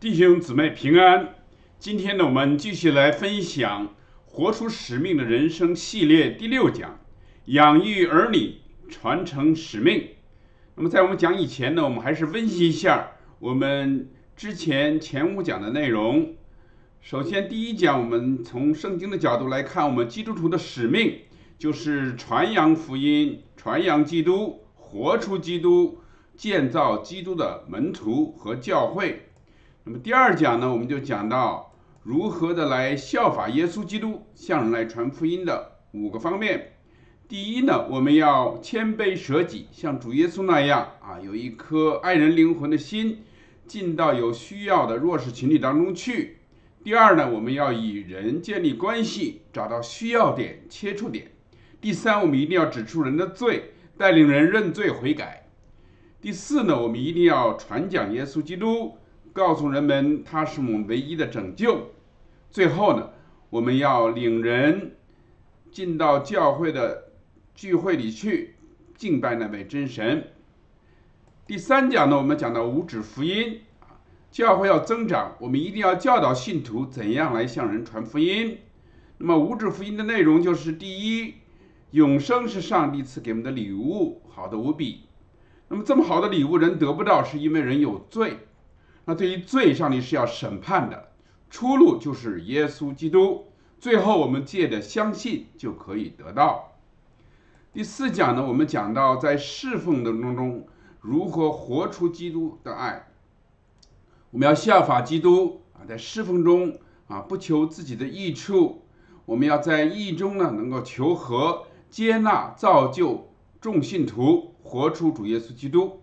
弟兄姊妹平安。今天呢，我们继续来分享《活出使命的人生》系列第六讲：养育儿女，传承使命。那么，在我们讲以前呢，我们还是温习一下我们之前前五讲的内容。首先，第一讲，我们从圣经的角度来看，我们基督徒的使命就是传扬福音、传扬基督、活出基督、建造基督的门徒和教会。那么第二讲呢，我们就讲到如何的来效法耶稣基督，向人来传福音的五个方面。第一呢，我们要谦卑舍己，像主耶稣那样啊，有一颗爱人灵魂的心，进到有需要的弱势群体当中去。第二呢，我们要与人建立关系，找到需要点、切触点。第三，我们一定要指出人的罪，带领人认罪悔改。第四呢，我们一定要传讲耶稣基督。告诉人们他是我们唯一的拯救。最后呢，我们要领人进到教会的聚会里去敬拜那位真神。第三讲呢，我们讲到五指福音啊，教会要增长，我们一定要教导信徒怎样来向人传福音。那么五指福音的内容就是：第一，永生是上帝赐给我们的礼物，好的无比。那么这么好的礼物人得不到，是因为人有罪。那对于罪，上帝是要审判的，出路就是耶稣基督。最后，我们借着相信就可以得到。第四讲呢，我们讲到在侍奉的当中如何活出基督的爱。我们要效法基督啊，在侍奉中啊，不求自己的益处，我们要在义中呢，能够求和、接纳、造就众信徒，活出主耶稣基督。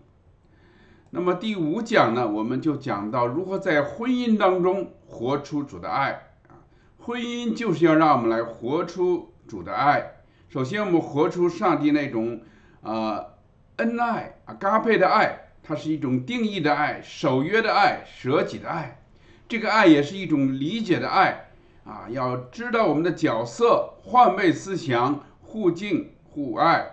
那么第五讲呢，我们就讲到如何在婚姻当中活出主的爱啊。婚姻就是要让我们来活出主的爱。首先，我们活出上帝那种啊恩爱啊搭配的爱，它是一种定义的爱、守约的爱、舍己的爱。这个爱也是一种理解的爱啊，要知道我们的角色，换位思想，互敬互爱。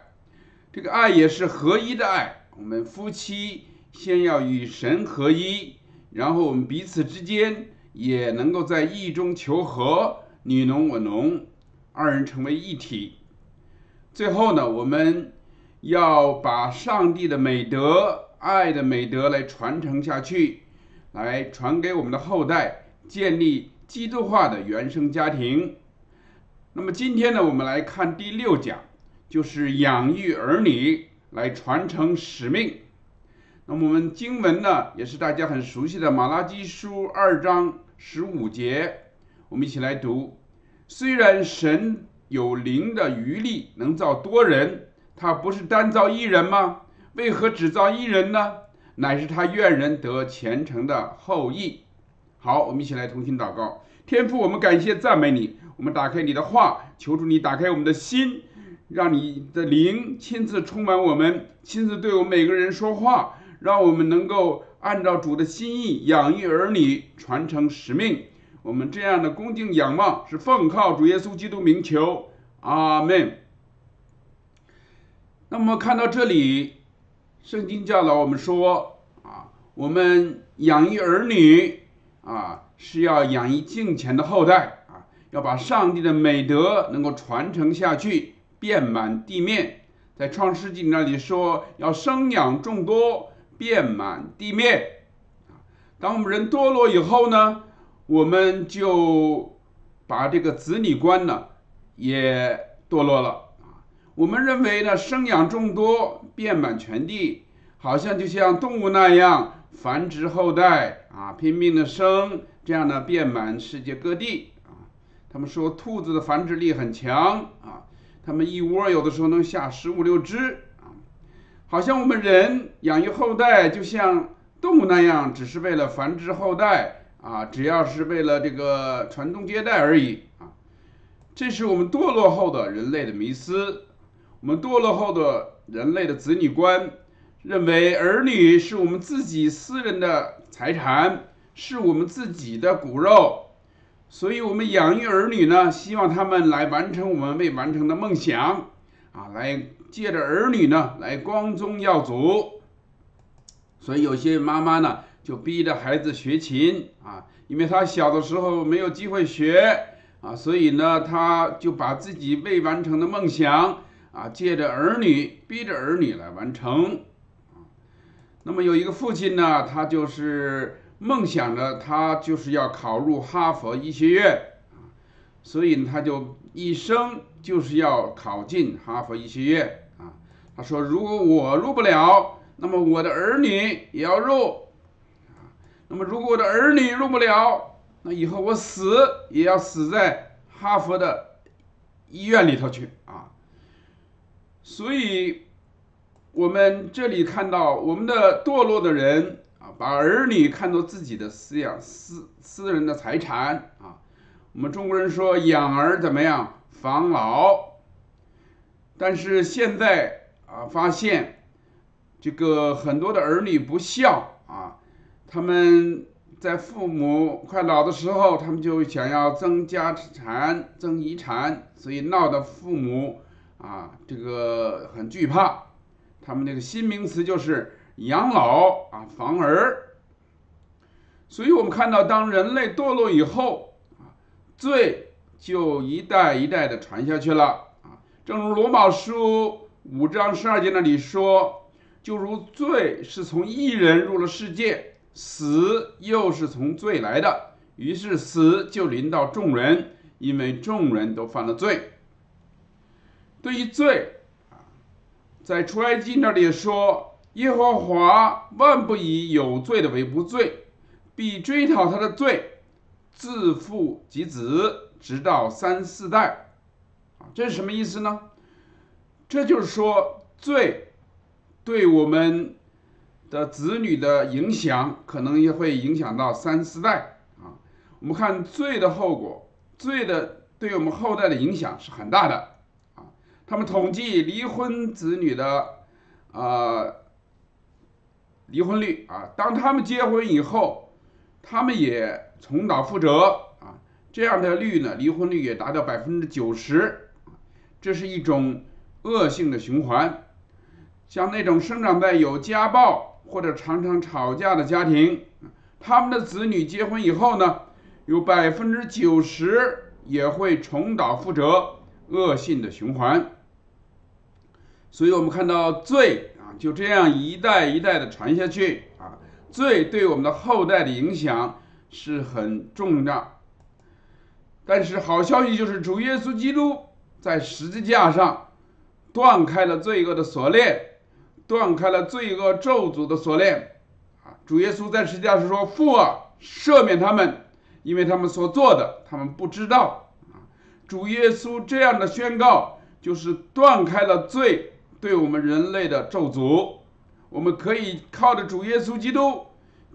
这个爱也是合一的爱，我们夫妻。先要与神合一，然后我们彼此之间也能够在意中求和，你侬我侬，二人成为一体。最后呢，我们要把上帝的美德、爱的美德来传承下去，来传给我们的后代，建立基督化的原生家庭。那么今天呢，我们来看第六讲，就是养育儿女，来传承使命。那么我们经文呢，也是大家很熟悉的《马拉基书》二章十五节，我们一起来读。虽然神有灵的余力，能造多人，他不是单造一人吗？为何只造一人呢？乃是他愿人得虔诚的后裔。好，我们一起来同心祷告。天父，我们感谢赞美你。我们打开你的话，求主你打开我们的心，让你的灵亲自充满我们，亲自对我们每个人说话。让我们能够按照主的心意养育儿女，传承使命。我们这样的恭敬仰望，是奉靠主耶稣基督名求，阿门。那么看到这里，圣经教导我们说啊，我们养育儿女啊，是要养育敬虔的后代啊，要把上帝的美德能够传承下去，遍满地面。在创世纪那里说，要生养众多。遍满地面！当我们人堕落以后呢，我们就把这个子女观呢也堕落了啊！我们认为呢，生养众多，遍满全地，好像就像动物那样繁殖后代啊，拼命的生，这样呢遍满世界各地啊。他们说兔子的繁殖力很强啊，他们一窝有的时候能下十五六只。好像我们人养育后代，就像动物那样，只是为了繁殖后代啊，只要是为了这个传宗接代而已啊。这是我们堕落后的人类的迷思，我们堕落后的人类的子女观，认为儿女是我们自己私人的财产，是我们自己的骨肉，所以我们养育儿女呢，希望他们来完成我们未完成的梦想啊，来。借着儿女呢来光宗耀祖，所以有些妈妈呢就逼着孩子学琴啊，因为他小的时候没有机会学啊，所以呢，他就把自己未完成的梦想啊，借着儿女逼着儿女来完成。那么有一个父亲呢，他就是梦想着他就是要考入哈佛医学院，所以他就一生就是要考进哈佛医学院。他说：“如果我入不了，那么我的儿女也要入，那么如果我的儿女入不了，那以后我死也要死在哈佛的医院里头去啊。所以，我们这里看到我们的堕落的人啊，把儿女看作自己的私养私私人的财产啊。我们中国人说养儿怎么样，防老，但是现在。”啊，发现这个很多的儿女不孝啊，他们在父母快老的时候，他们就想要增加产、增遗产，所以闹得父母啊这个很惧怕。他们那个新名词就是养老啊，防儿。所以我们看到，当人类堕落以后啊，罪就一代一代的传下去了啊，正如罗马书。五章十二节那里说，就如罪是从一人入了世界，死又是从罪来的，于是死就临到众人，因为众人都犯了罪。对于罪啊，在出埃及那里说，耶和华万不以有罪的为不罪，必追讨他的罪，自父及子，直到三四代。啊，这是什么意思呢？这就是说，罪对我们的子女的影响，可能也会影响到三四代啊。我们看罪的后果，罪的对我们后代的影响是很大的啊。他们统计离婚子女的啊离婚率啊，当他们结婚以后，他们也重蹈覆辙啊，这样的率呢，离婚率也达到百分之九十，这是一种。恶性的循环，像那种生长在有家暴或者常常吵架的家庭，他们的子女结婚以后呢，有百分之九十也会重蹈覆辙，恶性的循环。所以我们看到罪啊，就这样一代一代的传下去啊，罪对我们的后代的影响是很重的。但是好消息就是，主耶稣基督在十字架上。断开了罪恶的锁链，断开了罪恶咒诅的锁链，啊！主耶稣在十字架上说：“父啊，赦免他们，因为他们所做的，他们不知道。”啊！主耶稣这样的宣告，就是断开了罪对我们人类的咒诅。我们可以靠着主耶稣基督，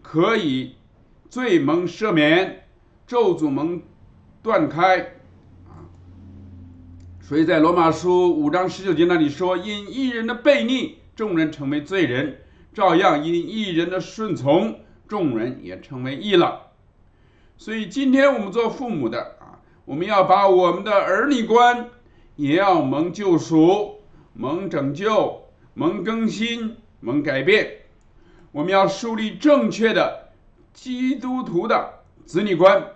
可以罪蒙赦免，咒诅蒙断开。所以在罗马书五章十九节那里说：“因一人的悖逆，众人成为罪人；照样因一人的顺从，众人也成为义了。”所以今天我们做父母的啊，我们要把我们的儿女观也要蒙救赎、蒙拯救、蒙更新、蒙改变。我们要树立正确的基督徒的子女观，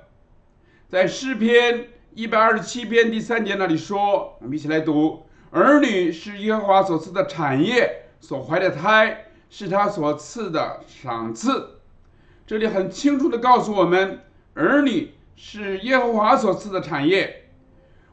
在诗篇。一百二十七篇第三节那里说，我们一起来读：儿女是耶和华所赐的产业，所怀的胎是他所赐的赏赐。这里很清楚的告诉我们，儿女是耶和华所赐的产业，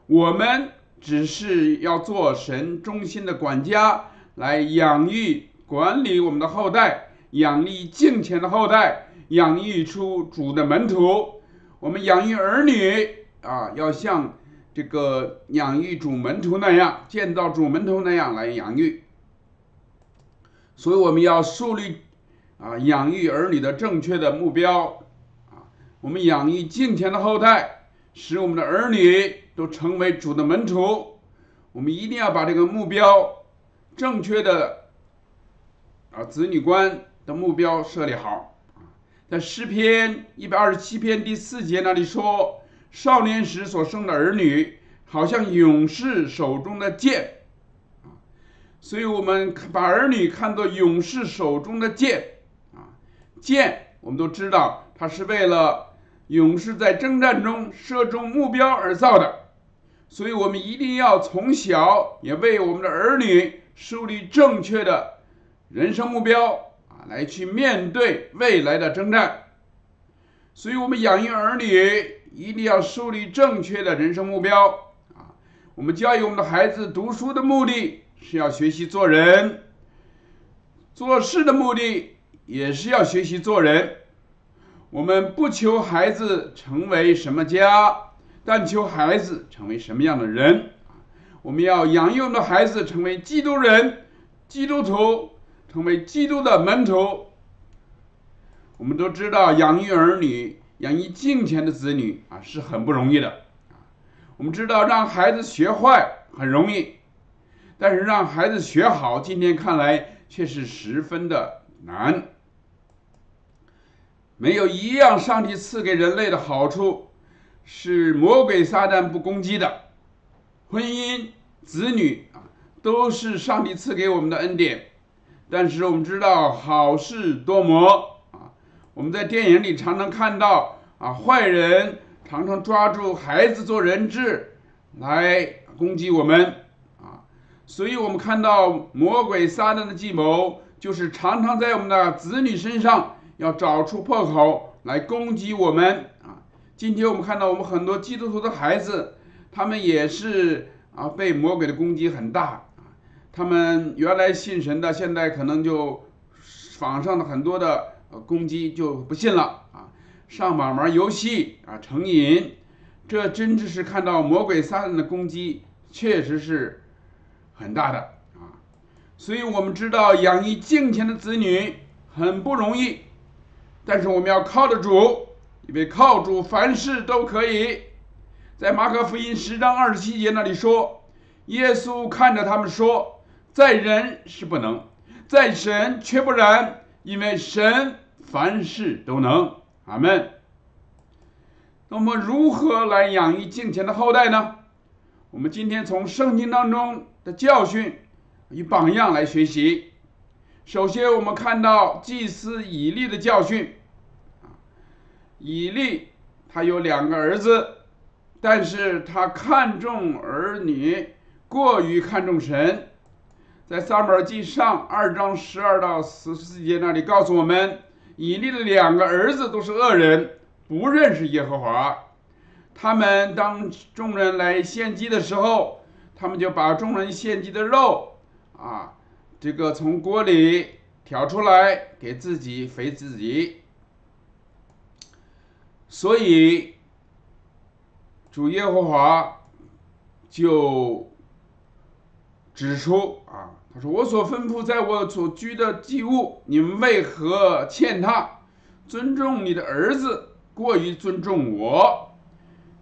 我们只是要做神中心的管家，来养育、管理我们的后代，养育敬虔的后代，养育出主的门徒。我们养育儿女。啊，要像这个养育主门徒那样，建造主门徒那样来养育。所以我们要树立啊养育儿女的正确的目标啊，我们养育敬虔的后代，使我们的儿女都成为主的门徒。我们一定要把这个目标正确的啊子女观的目标设立好在诗篇一百二十七篇第四节那里说。少年时所生的儿女，好像勇士手中的剑，啊，所以我们把儿女看作勇士手中的剑，啊，剑我们都知道，他是为了勇士在征战中射中目标而造的，所以我们一定要从小也为我们的儿女树立正确的人生目标啊，来去面对未来的征战。所以，我们养育儿女一定要树立正确的人生目标啊。我们教育我们的孩子读书的目的是要学习做人，做事的目的。也是要学习做人。我们不求孩子成为什么家，但求孩子成为什么样的人。我们要养育我们的孩子成为基督人、基督徒，成为基督的门徒。我们都知道，养育儿女、养育金钱的子女啊，是很不容易的。我们知道，让孩子学坏很容易，但是让孩子学好，今天看来却是十分的难。没有一样上帝赐给人类的好处是魔鬼撒旦不攻击的。婚姻、子女啊，都是上帝赐给我们的恩典。但是我们知道好事多磨，我们在电影里常常看到啊，坏人常常抓住孩子做人质来攻击我们啊。所以我们看到魔鬼撒旦的计谋，就是常常在我们的子女身上。要找出破口来攻击我们啊！今天我们看到我们很多基督徒的孩子，他们也是啊被魔鬼的攻击很大啊。他们原来信神的，现在可能就仿上了很多的呃攻击就不信了啊。上网玩游戏啊，成瘾，这真的是看到魔鬼撒旦的攻击，确实是很大的啊。所以我们知道养育敬虔的子女很不容易。但是我们要靠得住，因为靠主凡事都可以。在马可福音十章二十七节那里说，耶稣看着他们说：“在人是不能，在神却不然，因为神凡事都能。”阿门。那么如何来养育敬虔的后代呢？我们今天从圣经当中的教训与榜样来学习。首先，我们看到祭司以利的教训。以利他有两个儿子，但是他看重儿女，过于看重神。在撒母耳记上二章十二到十四节那里告诉我们，以利的两个儿子都是恶人，不认识耶和华。他们当众人来献祭的时候，他们就把众人献祭的肉啊。这个从锅里挑出来给自己肥自己，所以主耶和华就指出啊，他说：“我所吩咐在我所居的祭物，你们为何欠他？尊重你的儿子，过于尊重我，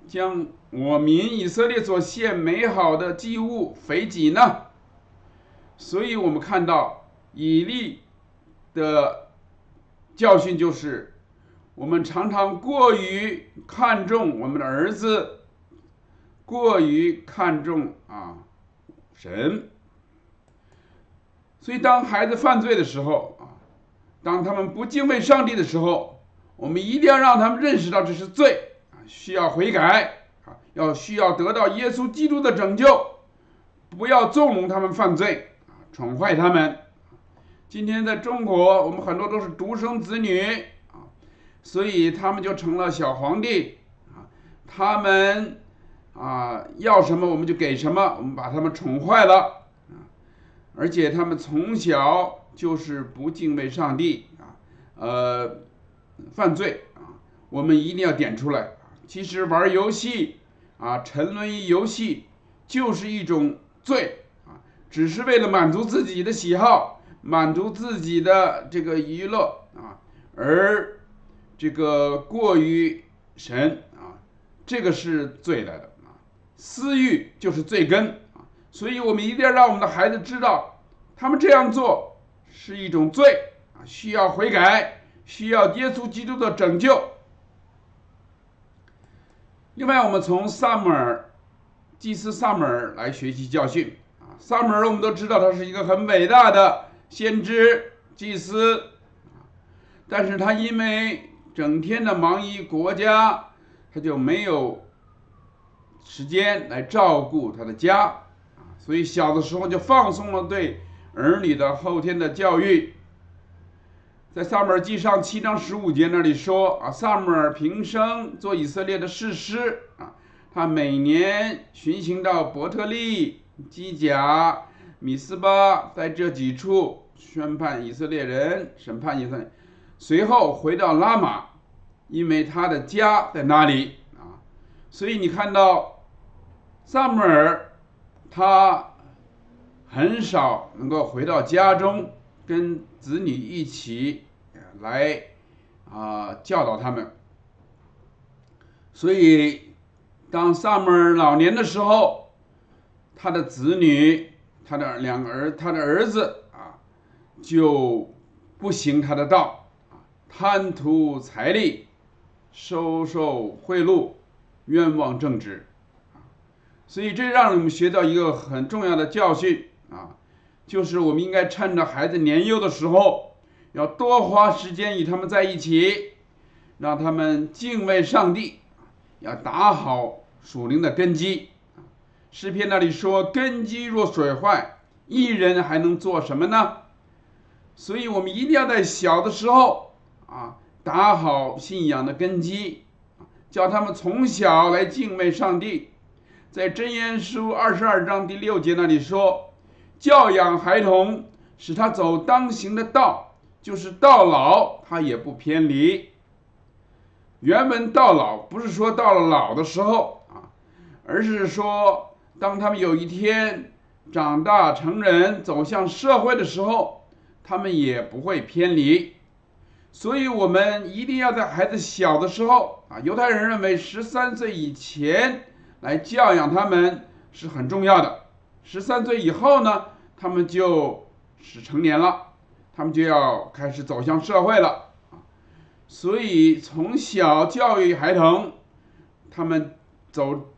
将我民以色列所献美好的祭物肥己呢？”所以，我们看到以利的教训就是，我们常常过于看重我们的儿子，过于看重啊神。所以，当孩子犯罪的时候啊，当他们不敬畏上帝的时候，我们一定要让他们认识到这是罪啊，需要悔改啊，要需要得到耶稣基督的拯救，不要纵容他们犯罪啊。宠坏他们。今天在中国，我们很多都是独生子女啊，所以他们就成了小皇帝啊。他们啊要什么我们就给什么，我们把他们宠坏了。而且他们从小就是不敬畏上帝啊，呃，犯罪啊，我们一定要点出来。其实玩游戏啊，沉沦于游戏就是一种罪啊。只是为了满足自己的喜好，满足自己的这个娱乐啊，而这个过于神啊，这个是罪来的啊，私欲就是罪根，所以我们一定要让我们的孩子知道，他们这样做是一种罪啊，需要悔改，需要耶稣基督的拯救。另外，我们从萨姆尔祭司萨姆尔来学习教训。撒母耳，我们都知道他是一个很伟大的先知祭司。但是他因为整天的忙于国家，他就没有时间来照顾他的家，所以小的时候就放松了对儿女的后天的教育。在萨母尔记上七章十五节那里说啊，萨母尔平生做以色列的士师啊，他每年巡行到伯特利、基甲、米斯巴，在这几处宣判以色列人，审判以色列，随后回到拉玛，因为他的家在那里啊，所以你看到萨母尔他很少能够回到家中。跟子女一起来啊教导他们，所以当萨母尔老年的时候，他的子女，他的两个儿，他的儿子啊，就不行他的道，贪图财力，收受贿赂，冤枉正直，所以这让我们学到一个很重要的教训啊。就是我们应该趁着孩子年幼的时候，要多花时间与他们在一起，让他们敬畏上帝，要打好属灵的根基。诗篇那里说：“根基若损坏，一人还能做什么呢？”所以，我们一定要在小的时候啊，打好信仰的根基，叫他们从小来敬畏上帝。在箴言书二十二章第六节那里说。教养孩童，使他走当行的道，就是到老他也不偏离。原文到老不是说到了老的时候啊，而是说当他们有一天长大成人，走向社会的时候，他们也不会偏离。所以，我们一定要在孩子小的时候啊，犹太人认为十三岁以前来教养他们是很重要的。十三岁以后呢，他们就是成年了，他们就要开始走向社会了啊。所以从小教育孩童，他们走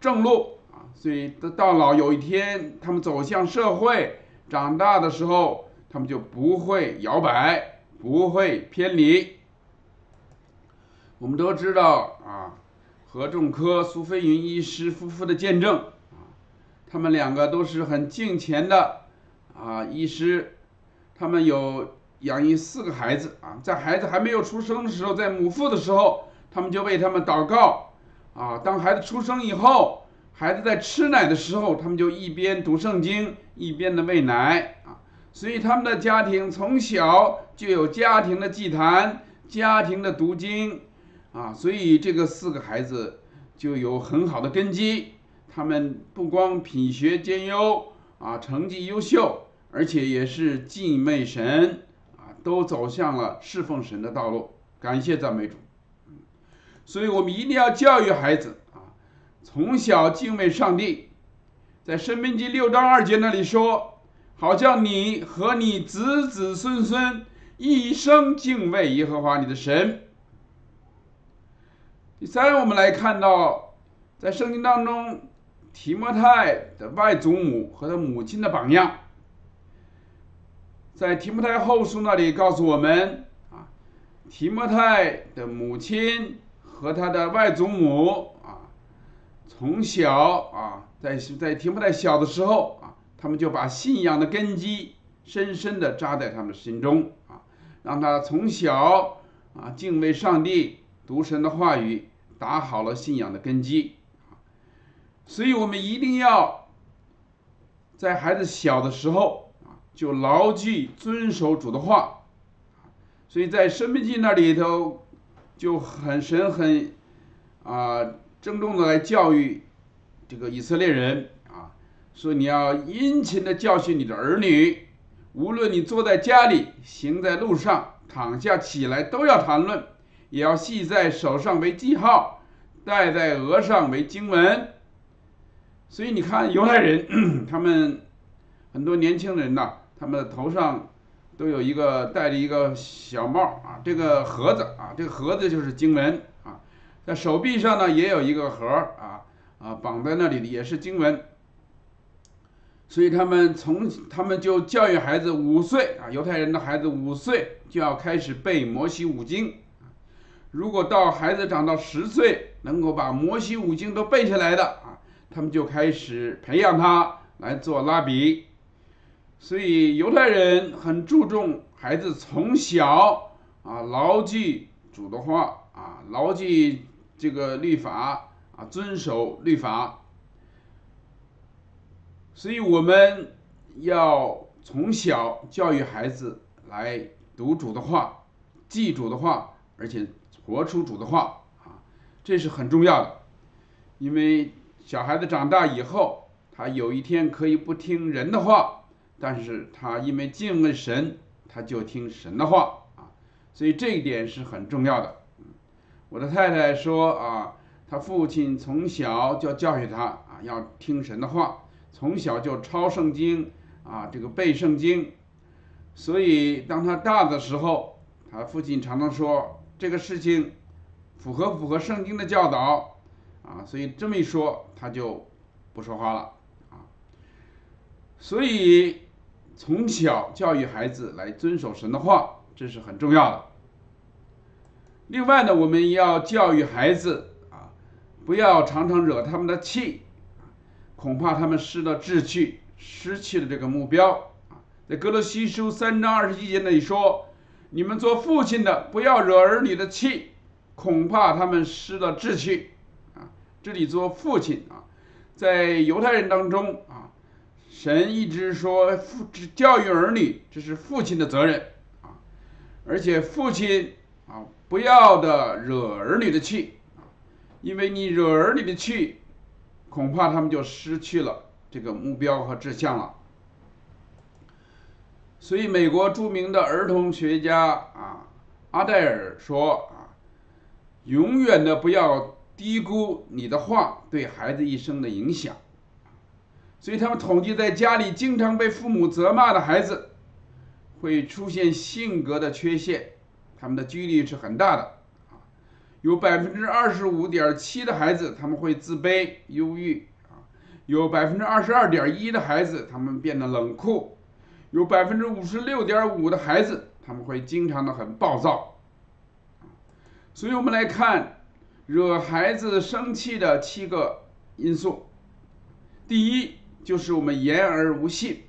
正路啊。所以到到老有一天，他们走向社会，长大的时候，他们就不会摇摆，不会偏离。我们都知道啊，何仲科、苏飞云医师夫妇的见证啊。他们两个都是很敬虔的啊，医师，他们有养育四个孩子啊，在孩子还没有出生的时候，在母腹的时候，他们就为他们祷告啊。当孩子出生以后，孩子在吃奶的时候，他们就一边读圣经，一边的喂奶啊。所以他们的家庭从小就有家庭的祭坛，家庭的读经啊，所以这个四个孩子就有很好的根基。他们不光品学兼优啊，成绩优秀，而且也是敬畏神啊，都走向了侍奉神的道路。感谢赞美主。所以我们一定要教育孩子啊，从小敬畏上帝。在《申命记》六章二节那里说：“好叫你和你子子孙孙一生敬畏耶和华你的神。”第三，我们来看到在圣经当中。提摩太的外祖母和他母亲的榜样，在提摩太后书那里告诉我们啊，提摩太的母亲和他的外祖母啊，从小啊，在在提摩太小的时候啊，他们就把信仰的根基深深的扎在他们心中啊，让他从小啊敬畏上帝，读神的话语，打好了信仰的根基。所以我们一定要在孩子小的时候啊，就牢记遵守主的话。所以在《生命记》那里头就很神很啊郑重的来教育这个以色列人啊，说你要殷勤的教训你的儿女，无论你坐在家里、行在路上、躺下起来，都要谈论，也要系在手上为记号，戴在额上为经文。所以你看，犹太人 他们很多年轻人呐，他们的头上都有一个戴着一个小帽啊，这个盒子啊，这个盒子就是经文啊，在手臂上呢也有一个盒啊啊，绑在那里的也是经文。所以他们从他们就教育孩子五岁啊，犹太人的孩子五岁就要开始背摩西五经。如果到孩子长到十岁，能够把摩西五经都背下来的啊，他们就开始培养他来做拉比。所以犹太人很注重孩子从小啊牢记主的话啊，牢记这个律法啊，遵守律法。所以我们要从小教育孩子来读主的话，记主的话，而且活出主的话啊，这是很重要的。因为小孩子长大以后，他有一天可以不听人的话，但是他因为敬畏神，他就听神的话啊，所以这一点是很重要的。我的太太说啊，他父亲从小就教育他啊，要听神的话。从小就抄圣经啊，这个背圣经，所以当他大的时候，他父亲常常说这个事情符合符合圣经的教导啊，所以这么一说他就不说话了啊。所以从小教育孩子来遵守神的话，这是很重要的。另外呢，我们要教育孩子啊，不要常常惹他们的气。恐怕他们失了志趣，失去了这个目标啊！在哥罗西书三章二十一节那里说：“你们做父亲的，不要惹儿女的气，恐怕他们失了志气。”啊，这里做父亲啊，在犹太人当中啊，神一直说父教育儿女这是父亲的责任啊，而且父亲啊不要的惹儿女的气啊，因为你惹儿女的气。恐怕他们就失去了这个目标和志向了。所以，美国著名的儿童学家啊，阿黛尔说啊，永远的不要低估你的话对孩子一生的影响。所以，他们统计在家里经常被父母责骂的孩子，会出现性格的缺陷，他们的几率是很大的啊。有百分之二十五点七的孩子他们会自卑、忧郁啊，有百分之二十二点一的孩子他们变得冷酷，有百分之五十六点五的孩子他们会经常的很暴躁，所以我们来看惹孩子生气的七个因素。第一就是我们言而无信，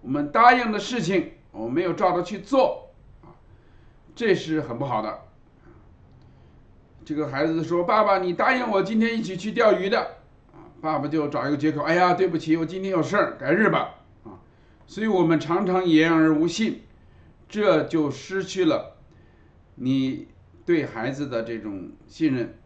我们答应的事情我没有照着去做，这是很不好的。这个孩子说：“爸爸，你答应我今天一起去钓鱼的，爸爸就找一个借口，哎呀，对不起，我今天有事儿，改日吧，所以我们常常言而无信，这就失去了你对孩子的这种信任。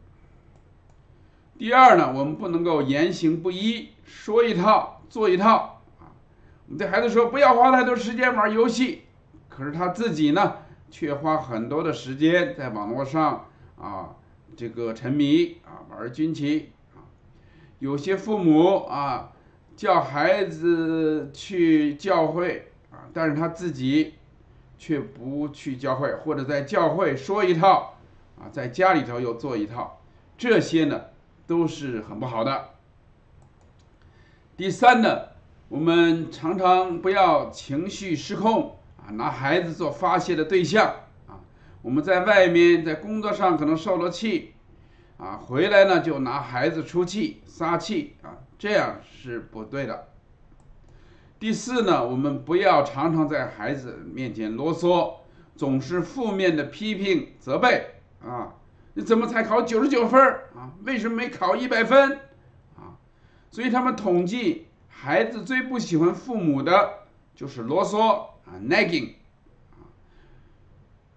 第二呢，我们不能够言行不一，说一套做一套，啊，我们对孩子说不要花太多时间玩游戏，可是他自己呢，却花很多的时间在网络上，啊。”这个沉迷啊，玩军棋啊，有些父母啊叫孩子去教会啊，但是他自己却不去教会，或者在教会说一套啊，在家里头又做一套，这些呢都是很不好的。第三呢，我们常常不要情绪失控啊，拿孩子做发泄的对象啊。我们在外面在工作上可能受了气，啊，回来呢就拿孩子出气撒气啊，这样是不对的。第四呢，我们不要常常在孩子面前啰嗦，总是负面的批评责备啊，你怎么才考九十九分啊？为什么没考一百分啊？所以他们统计，孩子最不喜欢父母的就是啰嗦啊，nagging。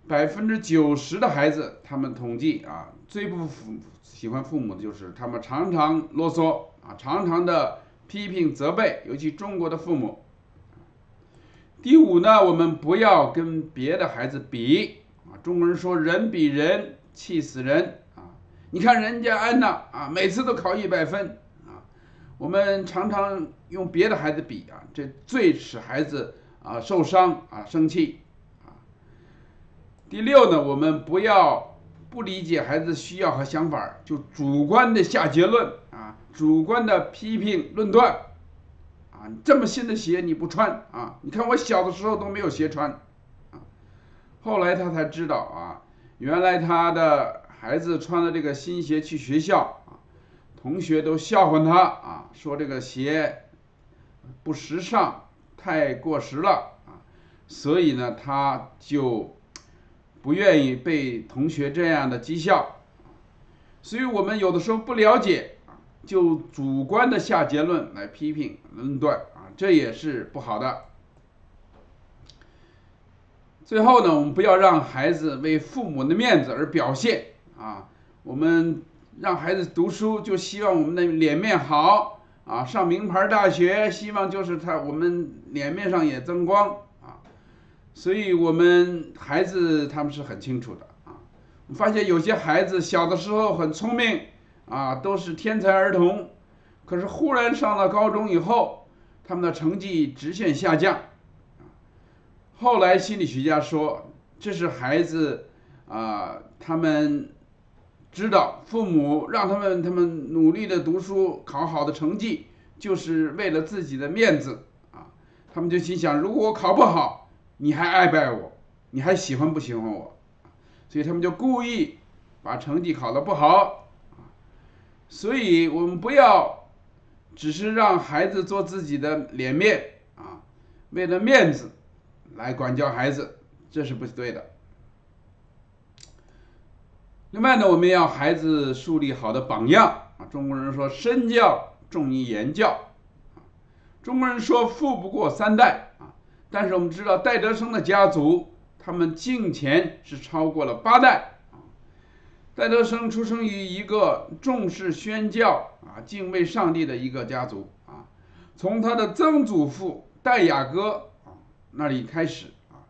百分之九十的孩子，他们统计啊，最不喜欢父母的就是他们常常啰嗦啊，常常的批评责备，尤其中国的父母。第五呢，我们不要跟别的孩子比啊，中国人说人比人气死人啊，你看人家安娜啊，每次都考一百分啊，我们常常用别的孩子比啊，这最使孩子啊受伤啊生气啊。第六呢，我们不要不理解孩子需要和想法，就主观的下结论，主观的批评论断啊，这么新的鞋你不穿啊？你看我小的时候都没有鞋穿啊。后来他才知道啊，原来他的孩子穿了这个新鞋去学校啊，同学都笑话他啊，说这个鞋不时尚，太过时了啊，所以呢，他就不愿意被同学这样的讥笑。所以我们有的时候不了解。就主观的下结论来批评论断啊，这也是不好的。最后呢，我们不要让孩子为父母的面子而表现啊。我们让孩子读书，就希望我们的脸面好啊，上名牌大学，希望就是他我们脸面上也增光啊。所以我们孩子他们是很清楚的啊。我发现有些孩子小的时候很聪明。啊，都是天才儿童，可是忽然上了高中以后，他们的成绩直线下降。后来心理学家说，这是孩子啊，他们知道父母让他们他们努力的读书，考好的成绩，就是为了自己的面子啊。他们就心想，如果我考不好，你还爱不爱我？你还喜欢不喜欢我？所以他们就故意把成绩考得不好。所以，我们不要只是让孩子做自己的脸面啊，为了面子来管教孩子，这是不对的。另外呢，我们要孩子树立好的榜样啊。中国人说身教重于言教，中国人说富不过三代啊。但是我们知道戴德生的家族，他们敬钱是超过了八代。戴德生出生于一个重视宣教啊、敬畏上帝的一个家族啊，从他的曾祖父戴雅哥啊那里开始啊，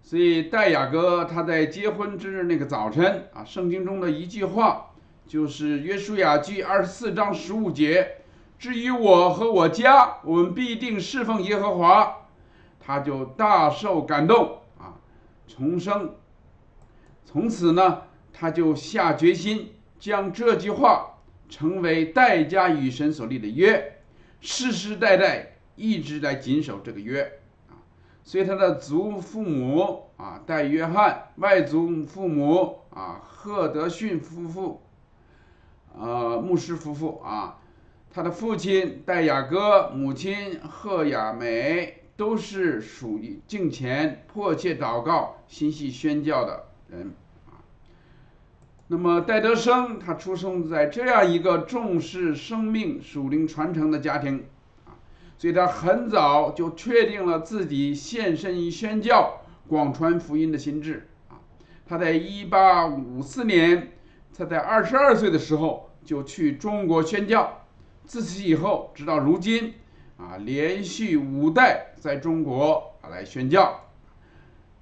所以戴雅哥他在结婚之日那个早晨啊，圣经中的一句话就是约书亚记二十四章十五节，至于我和我家，我们必定侍奉耶和华，他就大受感动啊，重生，从此呢。他就下决心将这句话成为代家与神所立的约，世世代代一直在谨守这个约啊。所以他的祖父母啊，戴约翰；外祖父母啊，赫德逊夫妇，呃，牧师夫妇啊。他的父亲戴雅各，母亲赫雅梅，都是属于敬虔、迫切祷告、心系宣教的人。那么戴德生他出生在这样一个重视生命属灵传承的家庭，啊，所以他很早就确定了自己献身于宣教、广传福音的心志，啊，他在一八五四年，他在二十二岁的时候就去中国宣教，自此以后直到如今，啊，连续五代在中国来宣教。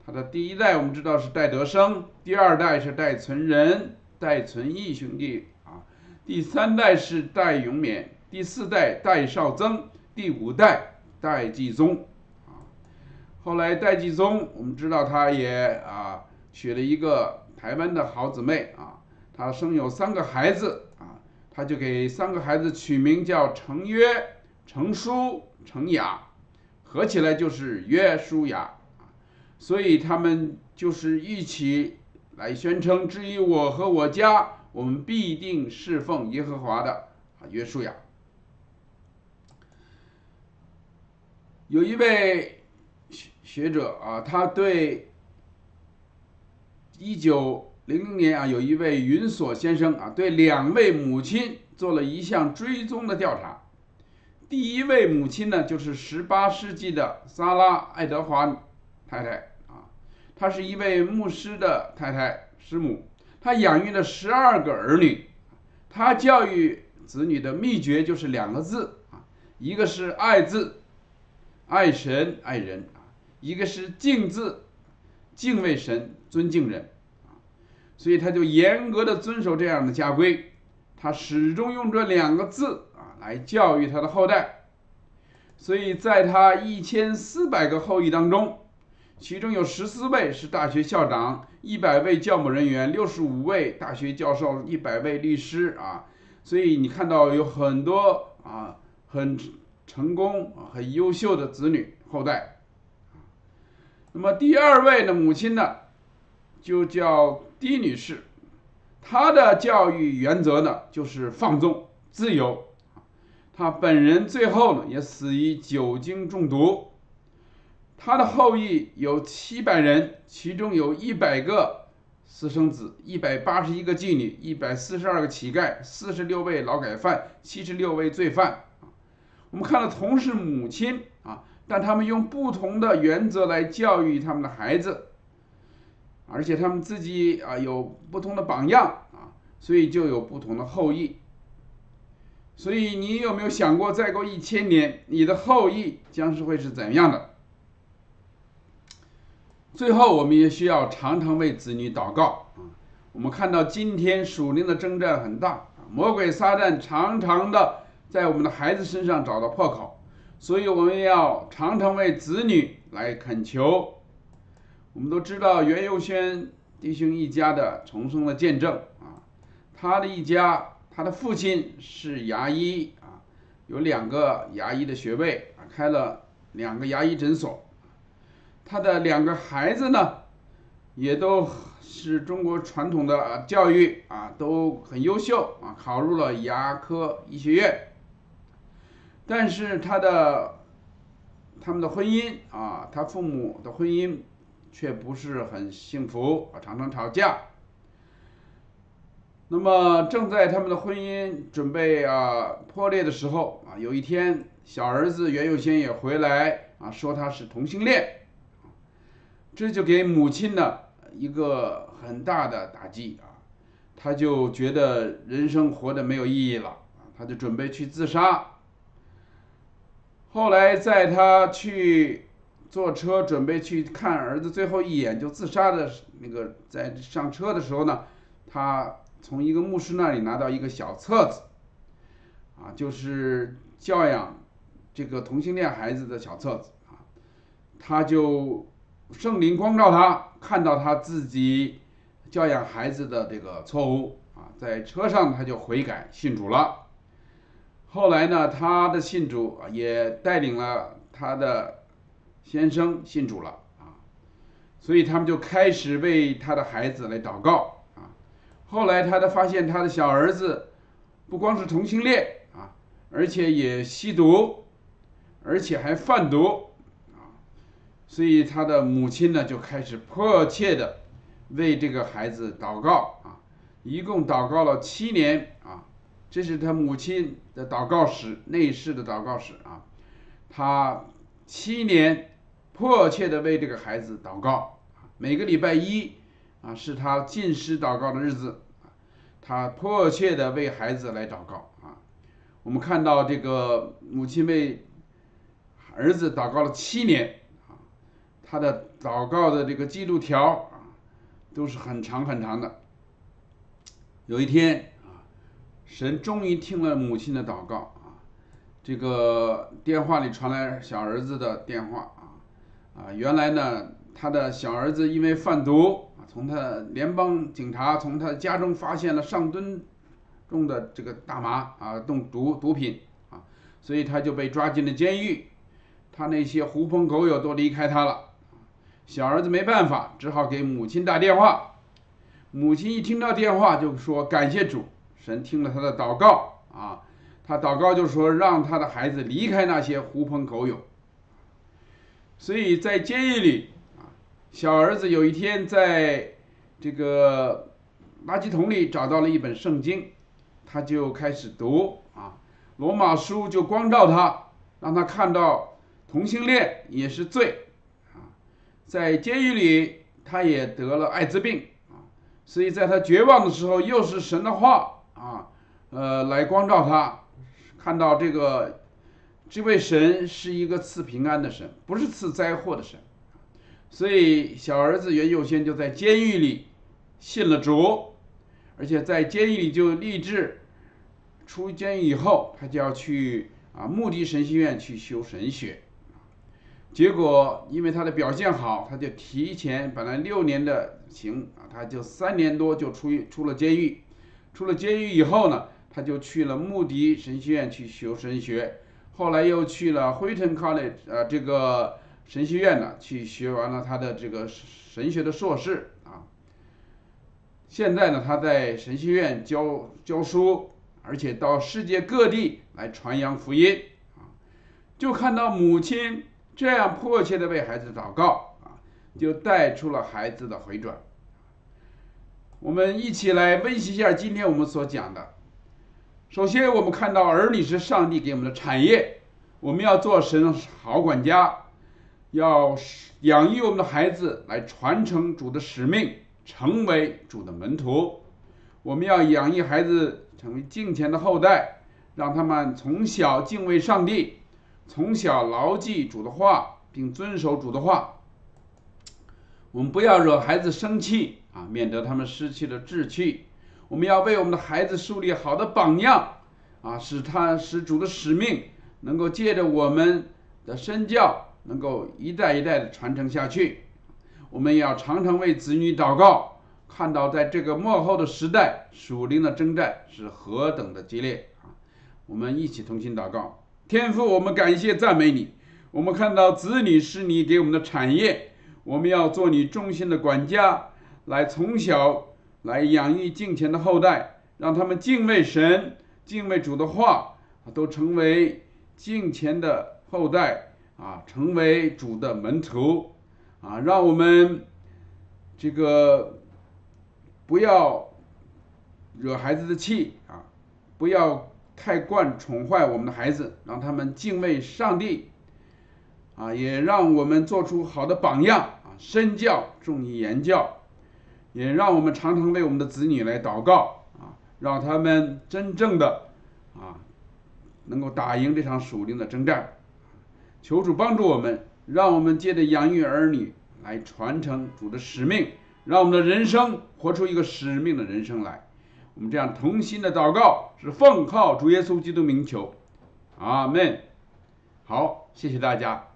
他的第一代我们知道是戴德生，第二代是戴存仁、戴存义兄弟啊，第三代是戴永勉，第四代戴绍曾，第五代戴继宗啊。后来戴继宗我们知道他也啊娶了一个台湾的好姊妹啊，他生有三个孩子啊，他就给三个孩子取名叫程约、程书、程雅，合起来就是约书雅。所以他们就是一起来宣称：至于我和我家，我们必定侍奉耶和华的啊约书亚。有一位学学者啊，他对一九零零年啊，有一位云锁先生啊，对两位母亲做了一项追踪的调查。第一位母亲呢，就是十八世纪的萨拉·爱德华太太。她是一位牧师的太太师母，她养育了十二个儿女，她教育子女的秘诀就是两个字啊，一个是爱字，爱神爱人，一个是敬字，敬畏神尊敬人，所以他就严格的遵守这样的家规，他始终用这两个字啊来教育他的后代，所以在他一千四百个后裔当中。其中有十四位是大学校长，一百位教牧人员，六十五位大学教授，一百位律师啊，所以你看到有很多啊很成功很优秀的子女后代。那么第二位的母亲呢，就叫狄女士，她的教育原则呢就是放纵自由。她本人最后呢也死于酒精中毒。他的后裔有七百人，其中有一百个私生子，一百八十一个妓女，一百四十二个乞丐，四十六位劳改犯，七十六位罪犯。我们看到同是母亲啊。但他们用不同的原则来教育他们的孩子，而且他们自己啊有不同的榜样啊，所以就有不同的后裔。所以你有没有想过，再过一千年，你的后裔将是会是怎样的？最后，我们也需要常常为子女祷告啊。我们看到今天属灵的征战很大，魔鬼撒旦常常的在我们的孩子身上找到破口。所以我们要常常为子女来恳求。我们都知道袁佑轩弟兄一家的重生的见证啊，他的一家，他的父亲是牙医啊，有两个牙医的学位啊，开了两个牙医诊所。他的两个孩子呢，也都是中国传统的教育啊，都很优秀啊，考入了牙科医学院。但是他的他们的婚姻啊，他父母的婚姻却不是很幸福啊，常常吵架。那么正在他们的婚姻准备啊破裂的时候啊，有一天小儿子袁有先也回来啊，说他是同性恋，这就给母亲呢一个很大的打击啊，他就觉得人生活的没有意义了啊，他就准备去自杀。后来，在他去坐车准备去看儿子最后一眼就自杀的那个，在上车的时候呢，他从一个牧师那里拿到一个小册子，啊，就是教养这个同性恋孩子的小册子啊，他就圣灵光照他，看到他自己教养孩子的这个错误啊，在车上他就悔改信主了。后来呢，他的信主也带领了他的先生信主了啊，所以他们就开始为他的孩子来祷告啊。后来他的发现，他的小儿子不光是同性恋啊，而且也吸毒，而且还贩毒，所以他的母亲呢就开始迫切的为这个孩子祷告啊，一共祷告了七年啊。这是他母亲的祷告史，内侍的祷告史啊。他七年迫切的为这个孩子祷告每个礼拜一啊是他进食祷告的日子他迫切的为孩子来祷告啊。我们看到这个母亲为儿子祷告了七年，他的祷告的这个记录条啊都是很长很长的。有一天啊。神终于听了母亲的祷告啊，这个电话里传来小儿子的电话啊，啊，原来呢，他的小儿子因为贩毒啊，从他联邦警察从他家中发现了上吨重的这个大麻啊，动毒毒品啊，所以他就被抓进了监狱，他那些狐朋狗友都离开他了，小儿子没办法，只好给母亲打电话，母亲一听到电话就说感谢主。神听了他的祷告啊，他祷告就说让他的孩子离开那些狐朋狗友。所以在监狱里啊，小儿子有一天在这个垃圾桶里找到了一本圣经，他就开始读啊，罗马书就光照他，让他看到同性恋也是罪，在监狱里他也得了艾滋病啊，所以在他绝望的时候，又是神的话。啊，呃，来光照他，看到这个，这位神是一个赐平安的神，不是赐灾祸的神，所以小儿子袁佑先就在监狱里信了主，而且在监狱里就立志，出监狱以后他就要去啊目的神学院去修神学，结果因为他的表现好，他就提前本来六年的刑啊，他就三年多就出出了监狱。出了监狱以后呢，他就去了穆迪神学院去修神学，后来又去了辉腾 College，呃，这个神学院呢，去学完了他的这个神学的硕士啊。现在呢，他在神学院教教书，而且到世界各地来传扬福音啊。就看到母亲这样迫切的为孩子祷告啊，就带出了孩子的回转。我们一起来温习一下今天我们所讲的。首先，我们看到儿女是上帝给我们的产业，我们要做神好管家，要养育我们的孩子来传承主的使命，成为主的门徒。我们要养育孩子成为敬虔的后代，让他们从小敬畏上帝，从小牢记主的话，并遵守主的话。我们不要惹孩子生气。啊，免得他们失去了志气。我们要为我们的孩子树立好的榜样，啊，使他使主的使命能够借着我们的身教，能够一代一代的传承下去。我们要常常为子女祷告，看到在这个幕后的时代，属灵的征战是何等的激烈啊！我们一起同心祷告，天父，我们感谢赞美你。我们看到子女是你给我们的产业，我们要做你忠心的管家。来从小来养育敬虔的后代，让他们敬畏神、敬畏主的话，都成为敬虔的后代啊，成为主的门徒啊，让我们这个不要惹孩子的气啊，不要太惯宠坏我们的孩子，让他们敬畏上帝啊，也让我们做出好的榜样啊，身教重于言教。也让我们常常为我们的子女来祷告啊，让他们真正的啊能够打赢这场属灵的征战。求主帮助我们，让我们借着养育儿女来传承主的使命，让我们的人生活出一个使命的人生来。我们这样同心的祷告是奉靠主耶稣基督名求，阿门。好，谢谢大家。